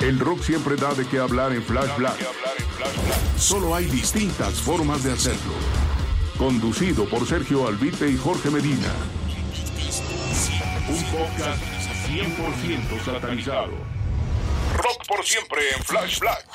El rock siempre da de qué hablar en Flash Black. Solo hay distintas formas de hacerlo. Conducido por Sergio Albite y Jorge Medina. Un podcast 100% satanizado. Rock por siempre en Flash Black.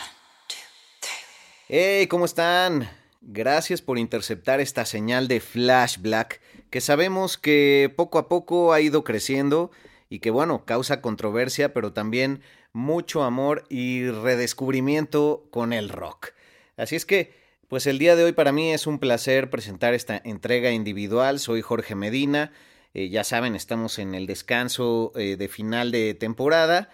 Hey, ¿cómo están? Gracias por interceptar esta señal de Flash Black, que sabemos que poco a poco ha ido creciendo y que bueno, causa controversia, pero también mucho amor y redescubrimiento con el rock. Así es que, pues el día de hoy para mí es un placer presentar esta entrega individual. Soy Jorge Medina. Eh, ya saben, estamos en el descanso eh, de final de temporada.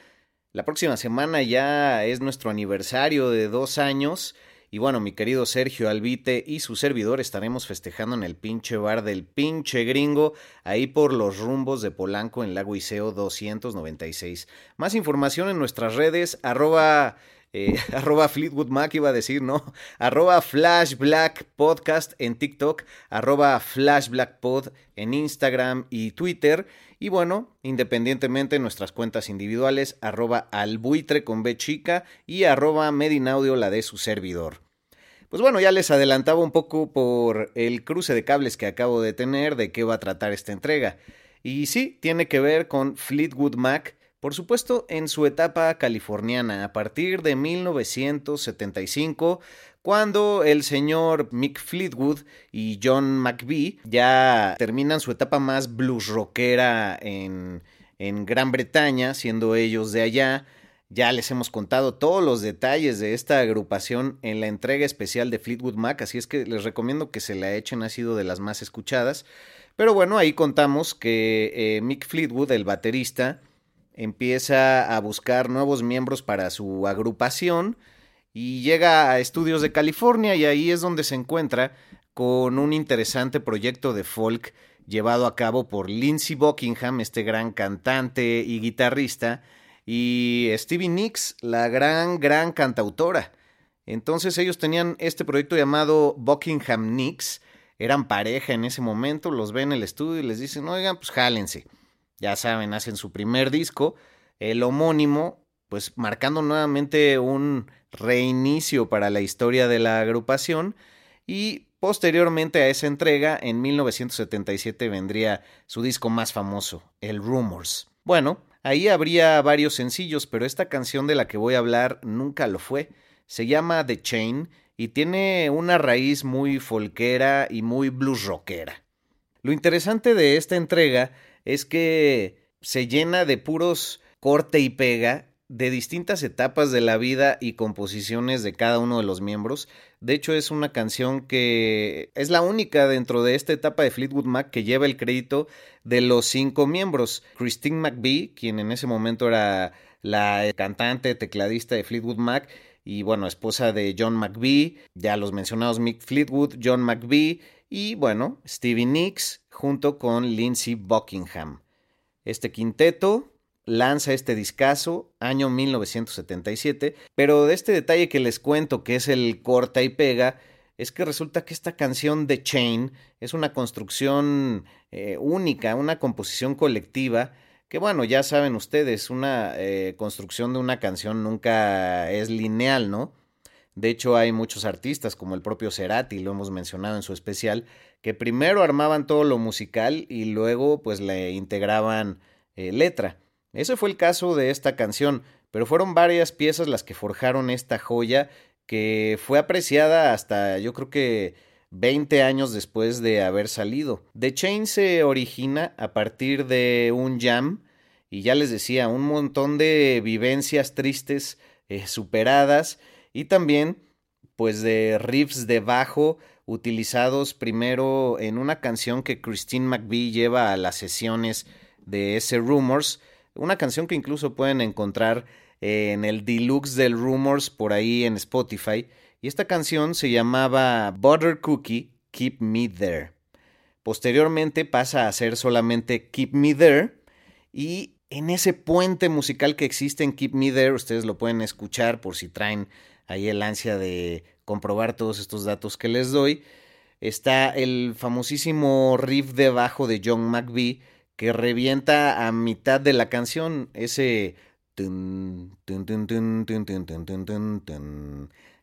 La próxima semana ya es nuestro aniversario de dos años. Y bueno, mi querido Sergio Albite y su servidor estaremos festejando en el pinche bar del pinche gringo, ahí por los rumbos de Polanco en Lago Iseo 296. Más información en nuestras redes, arroba, eh, arroba Fleetwood Mac iba a decir, ¿no? Arroba Flash Black Podcast en TikTok, arroba Flash Black Pod en Instagram y Twitter. Y bueno, independientemente en nuestras cuentas individuales, arroba albuitre con B chica y arroba medinaudio la de su servidor. Pues bueno, ya les adelantaba un poco por el cruce de cables que acabo de tener de qué va a tratar esta entrega. Y sí, tiene que ver con Fleetwood Mac, por supuesto en su etapa californiana, a partir de 1975, cuando el señor Mick Fleetwood y John McVie ya terminan su etapa más blues rockera en, en Gran Bretaña, siendo ellos de allá. Ya les hemos contado todos los detalles de esta agrupación en la entrega especial de Fleetwood Mac, así es que les recomiendo que se la echen, ha sido de las más escuchadas. Pero bueno, ahí contamos que eh, Mick Fleetwood, el baterista, empieza a buscar nuevos miembros para su agrupación y llega a estudios de California y ahí es donde se encuentra con un interesante proyecto de folk llevado a cabo por Lindsey Buckingham, este gran cantante y guitarrista, y Stevie Nicks, la gran, gran cantautora. Entonces ellos tenían este proyecto llamado Buckingham Nicks, eran pareja en ese momento, los ven en el estudio y les dicen, oigan, pues jálense. Ya saben, hacen su primer disco, el homónimo, pues marcando nuevamente un reinicio para la historia de la agrupación y posteriormente a esa entrega, en 1977 vendría su disco más famoso, el Rumors. Bueno, Ahí habría varios sencillos, pero esta canción de la que voy a hablar nunca lo fue. Se llama The Chain y tiene una raíz muy folquera y muy blues rockera. Lo interesante de esta entrega es que se llena de puros corte y pega de distintas etapas de la vida y composiciones de cada uno de los miembros. De hecho, es una canción que es la única dentro de esta etapa de Fleetwood Mac que lleva el crédito de los cinco miembros. Christine McVie, quien en ese momento era la cantante, tecladista de Fleetwood Mac, y bueno, esposa de John McVie, ya los mencionados Mick Fleetwood, John McVie y bueno, Stevie Nicks junto con Lindsey Buckingham. Este quinteto lanza este discazo, año 1977, pero de este detalle que les cuento, que es el corta y pega, es que resulta que esta canción de Chain es una construcción eh, única, una composición colectiva, que bueno, ya saben ustedes, una eh, construcción de una canción nunca es lineal, ¿no? De hecho, hay muchos artistas, como el propio Cerati, lo hemos mencionado en su especial, que primero armaban todo lo musical y luego pues le integraban eh, letra. Ese fue el caso de esta canción, pero fueron varias piezas las que forjaron esta joya que fue apreciada hasta yo creo que 20 años después de haber salido. The Chain se origina a partir de un jam y ya les decía, un montón de vivencias tristes eh, superadas y también pues de riffs de bajo utilizados primero en una canción que Christine McVie lleva a las sesiones de ese Rumors, una canción que incluso pueden encontrar en el deluxe del Rumors por ahí en Spotify y esta canción se llamaba Butter Cookie Keep Me There. Posteriormente pasa a ser solamente Keep Me There y en ese puente musical que existe en Keep Me There, ustedes lo pueden escuchar por si traen ahí el ansia de comprobar todos estos datos que les doy, está el famosísimo riff de bajo de John McVie que revienta a mitad de la canción, ese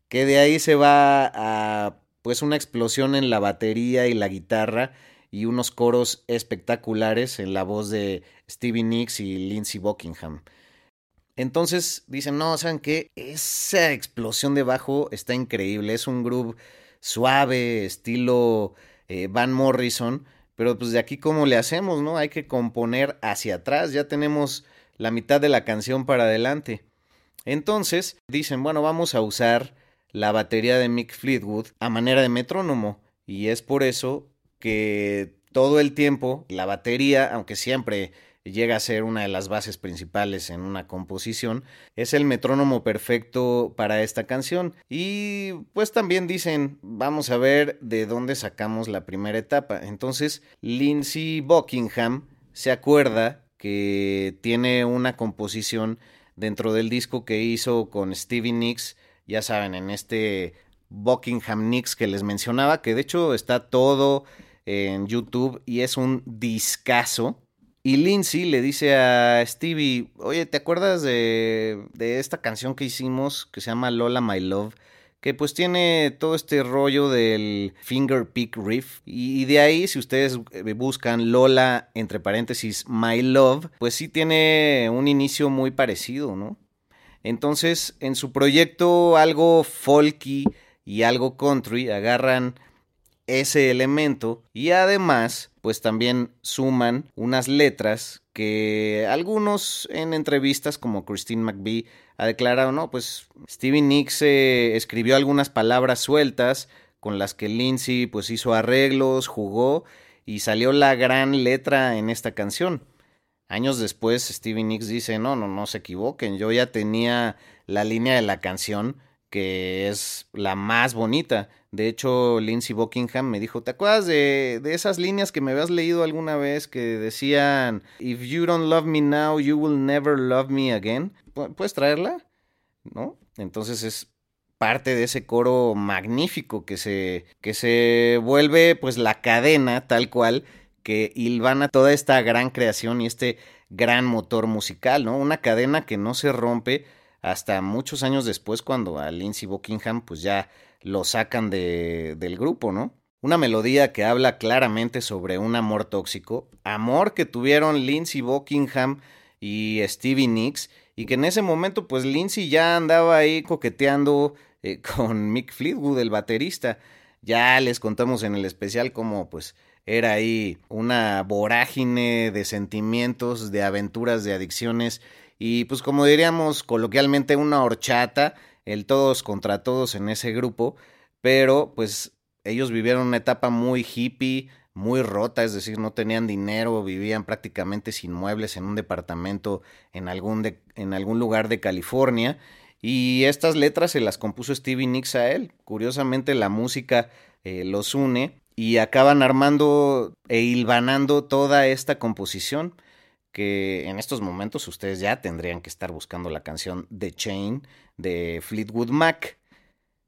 que de ahí se va a pues una explosión en la batería y la guitarra y unos coros espectaculares en la voz de Stevie Nicks y Lindsey Buckingham. Entonces dicen, no, ¿saben qué? Esa explosión de bajo está increíble, es un groove suave, estilo eh, Van Morrison, pero pues de aquí cómo le hacemos, ¿no? Hay que componer hacia atrás, ya tenemos la mitad de la canción para adelante. Entonces dicen, bueno, vamos a usar la batería de Mick Fleetwood a manera de metrónomo. Y es por eso que todo el tiempo la batería, aunque siempre llega a ser una de las bases principales en una composición, es el metrónomo perfecto para esta canción. Y pues también dicen, vamos a ver de dónde sacamos la primera etapa. Entonces, Lindsey Buckingham se acuerda que tiene una composición dentro del disco que hizo con Stevie Nicks ya saben, en este Buckingham Nicks que les mencionaba, que de hecho está todo en YouTube y es un discazo. Y Lindsay le dice a Stevie, oye, ¿te acuerdas de, de esta canción que hicimos que se llama Lola My Love? que pues tiene todo este rollo del finger pick riff y de ahí si ustedes eh, buscan Lola entre paréntesis My Love pues sí tiene un inicio muy parecido, ¿no? Entonces, en su proyecto algo folky y algo country, agarran ese elemento y además, pues también suman unas letras que algunos en entrevistas como Christine McVie ha declarado, no, pues Stevie Nicks eh, escribió algunas palabras sueltas con las que Lindsay pues hizo arreglos, jugó y salió la gran letra en esta canción. Años después, Stevie Nicks dice, no, no, no se equivoquen, yo ya tenía la línea de la canción que es la más bonita. De hecho, Lindsey Buckingham me dijo, ¿te acuerdas de, de, esas líneas que me habías leído alguna vez que decían, If you don't love me now, you will never love me again? ¿Puedes traerla? ¿No? Entonces es parte de ese coro magnífico que se, que se vuelve pues la cadena tal cual que hilvana toda esta gran creación y este gran motor musical, ¿no? Una cadena que no se rompe hasta muchos años después cuando a Lindsey Buckingham pues ya lo sacan de, del grupo, ¿no? Una melodía que habla claramente sobre un amor tóxico, amor que tuvieron Lindsey Buckingham y Stevie Nicks y que en ese momento pues Lindsey ya andaba ahí coqueteando eh, con Mick Fleetwood, el baterista. Ya les contamos en el especial cómo pues era ahí una vorágine de sentimientos, de aventuras, de adicciones y pues como diríamos coloquialmente una horchata, el todos contra todos en ese grupo, pero pues ellos vivieron una etapa muy hippie, muy rota, es decir, no tenían dinero, vivían prácticamente sin muebles en un departamento en algún, en algún lugar de California. Y estas letras se las compuso Stevie Nicks a él. Curiosamente la música eh, los une y acaban armando e hilvanando toda esta composición que en estos momentos ustedes ya tendrían que estar buscando la canción The Chain de Fleetwood Mac.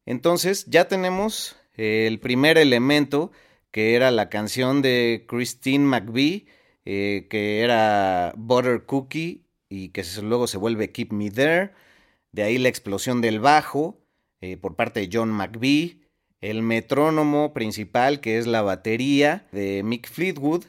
Entonces ya tenemos el primer elemento que era la canción de Christine McVie, eh, que era Butter Cookie y que luego se vuelve Keep Me There. De ahí la explosión del bajo, eh, por parte de John McVie, el metrónomo principal que es la batería de Mick Fleetwood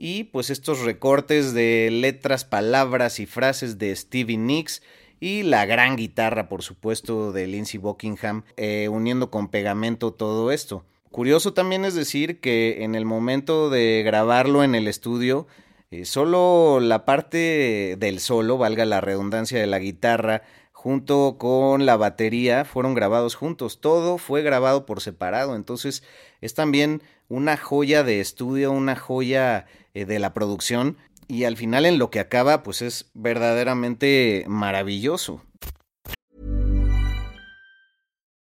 y pues estos recortes de letras, palabras y frases de Stevie Nicks y la gran guitarra por supuesto de Lindsey Buckingham eh, uniendo con pegamento todo esto. Curioso también es decir que en el momento de grabarlo en el estudio eh, solo la parte del solo, valga la redundancia de la guitarra, junto con la batería fueron grabados juntos. Todo fue grabado por separado. Entonces es también una joya de estudio, una joya eh, de la producción. Y al final en lo que acaba, pues es verdaderamente maravilloso.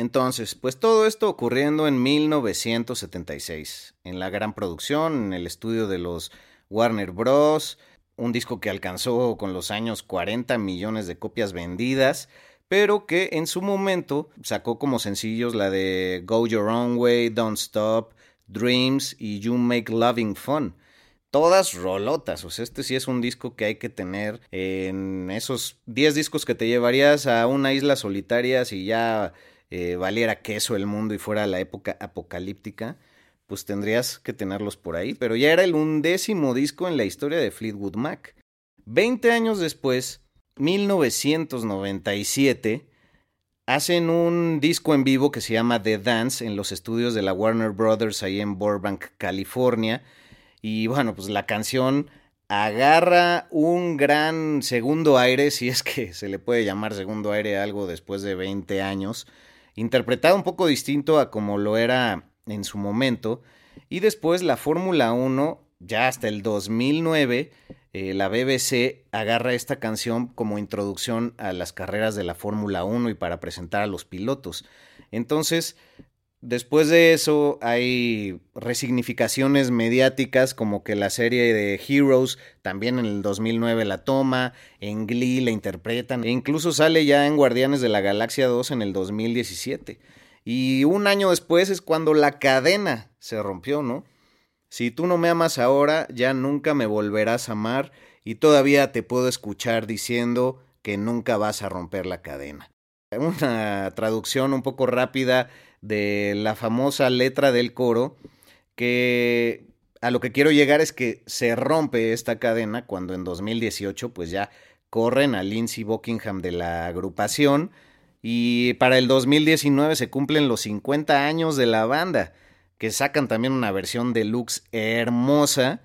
Entonces, pues todo esto ocurriendo en 1976, en la gran producción, en el estudio de los Warner Bros., un disco que alcanzó con los años 40 millones de copias vendidas, pero que en su momento sacó como sencillos la de Go Your Own Way, Don't Stop, Dreams y You Make Loving Fun. Todas rolotas, o sea, este sí es un disco que hay que tener en esos 10 discos que te llevarías a una isla solitaria si ya eh, valiera queso el mundo y fuera la época apocalíptica, pues tendrías que tenerlos por ahí. Pero ya era el undécimo disco en la historia de Fleetwood Mac. Veinte años después, 1997, hacen un disco en vivo que se llama The Dance en los estudios de la Warner Brothers ahí en Burbank, California. Y bueno, pues la canción agarra un gran segundo aire, si es que se le puede llamar segundo aire algo después de 20 años, interpretado un poco distinto a como lo era en su momento. Y después la Fórmula 1, ya hasta el 2009, eh, la BBC agarra esta canción como introducción a las carreras de la Fórmula 1 y para presentar a los pilotos. Entonces, Después de eso hay resignificaciones mediáticas como que la serie de Heroes también en el 2009 la toma, en Glee la interpretan e incluso sale ya en Guardianes de la Galaxia 2 en el 2017. Y un año después es cuando la cadena se rompió, ¿no? Si tú no me amas ahora, ya nunca me volverás a amar y todavía te puedo escuchar diciendo que nunca vas a romper la cadena. Una traducción un poco rápida de la famosa letra del coro, que a lo que quiero llegar es que se rompe esta cadena cuando en 2018 pues ya corren a Lindsey Buckingham de la agrupación y para el 2019 se cumplen los 50 años de la banda, que sacan también una versión deluxe hermosa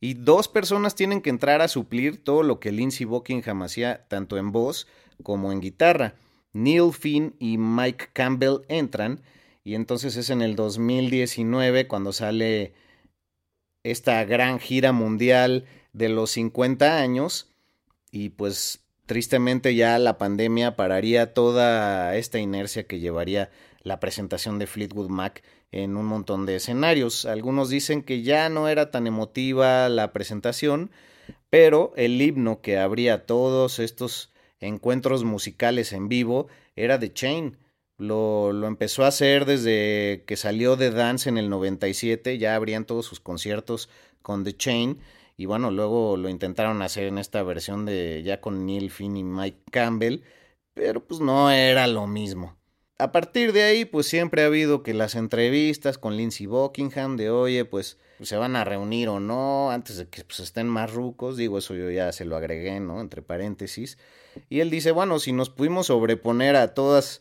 y dos personas tienen que entrar a suplir todo lo que Lindsey Buckingham hacía tanto en voz como en guitarra. Neil Finn y Mike Campbell entran y entonces es en el 2019 cuando sale esta gran gira mundial de los 50 años y pues tristemente ya la pandemia pararía toda esta inercia que llevaría la presentación de Fleetwood Mac en un montón de escenarios. Algunos dicen que ya no era tan emotiva la presentación, pero el himno que abría todos estos encuentros musicales en vivo era The Chain. Lo, lo, empezó a hacer desde que salió de Dance en el 97, ya abrían todos sus conciertos con The Chain y bueno, luego lo intentaron hacer en esta versión de ya con Neil Finn y Mike Campbell, pero pues no era lo mismo. A partir de ahí, pues siempre ha habido que las entrevistas con Lindsey Buckingham de oye, pues se van a reunir o no, antes de que pues, estén más rucos, digo, eso yo ya se lo agregué, ¿no? Entre paréntesis. Y él dice, bueno, si nos pudimos sobreponer a todas,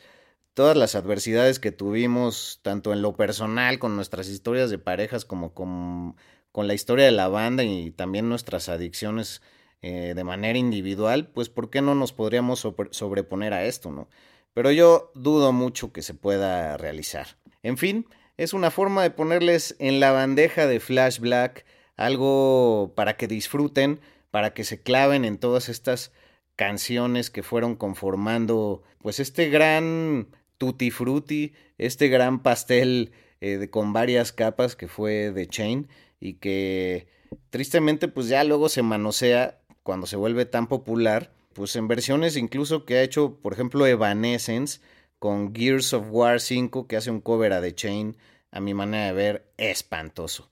todas las adversidades que tuvimos, tanto en lo personal, con nuestras historias de parejas, como con, con la historia de la banda y también nuestras adicciones eh, de manera individual, pues ¿por qué no nos podríamos sobreponer a esto, no? pero yo dudo mucho que se pueda realizar. En fin, es una forma de ponerles en la bandeja de Flash Black algo para que disfruten, para que se claven en todas estas canciones que fueron conformando pues este gran tutti frutti, este gran pastel eh, con varias capas que fue The Chain y que tristemente pues ya luego se manosea cuando se vuelve tan popular pues en versiones incluso que ha hecho, por ejemplo, Evanescence con Gears of War 5, que hace un cover a The Chain, a mi manera de ver, espantoso.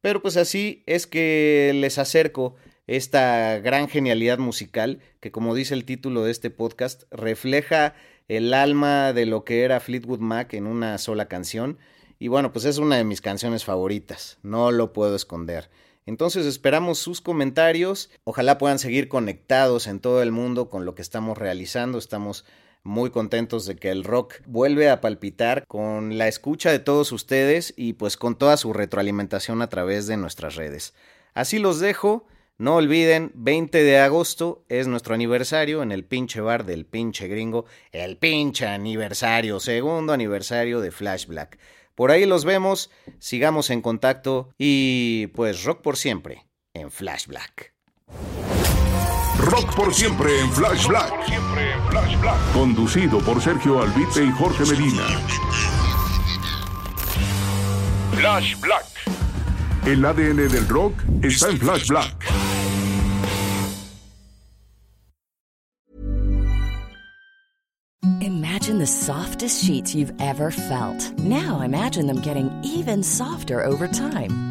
Pero pues así es que les acerco esta gran genialidad musical que, como dice el título de este podcast, refleja el alma de lo que era Fleetwood Mac en una sola canción. Y bueno, pues es una de mis canciones favoritas, no lo puedo esconder. Entonces esperamos sus comentarios. Ojalá puedan seguir conectados en todo el mundo con lo que estamos realizando. Estamos muy contentos de que el rock vuelve a palpitar con la escucha de todos ustedes y pues con toda su retroalimentación a través de nuestras redes. Así los dejo. No olviden, 20 de agosto es nuestro aniversario en el pinche bar del pinche gringo, el pinche aniversario, segundo aniversario de Flash Black. Por ahí los vemos, sigamos en contacto y pues rock por siempre en Flash Black. Rock por siempre en Flash Black. Conducido por Sergio Albite y Jorge Medina. Flash Black. El ADN del rock está en Flash Black. Imagine the softest sheets you've ever felt. Now imagine them getting even softer over time.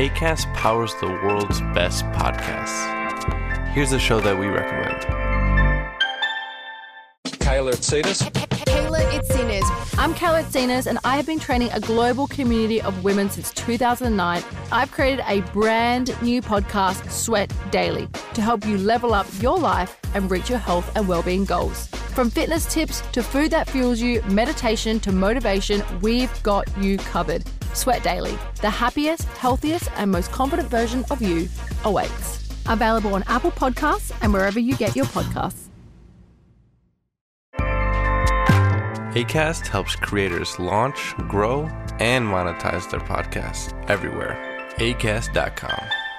ACAST powers the world's best podcasts. Here's a show that we recommend. Kayla Itsinas. Kayla Itsinas. I'm Kayla Itsinas, and I have been training a global community of women since 2009. I've created a brand new podcast, Sweat Daily, to help you level up your life and reach your health and well-being goals. From fitness tips to food that fuels you, meditation to motivation, we've got you covered. Sweat Daily, the happiest, healthiest, and most confident version of you awaits. Available on Apple Podcasts and wherever you get your podcasts. ACAST helps creators launch, grow, and monetize their podcasts everywhere. ACAST.com.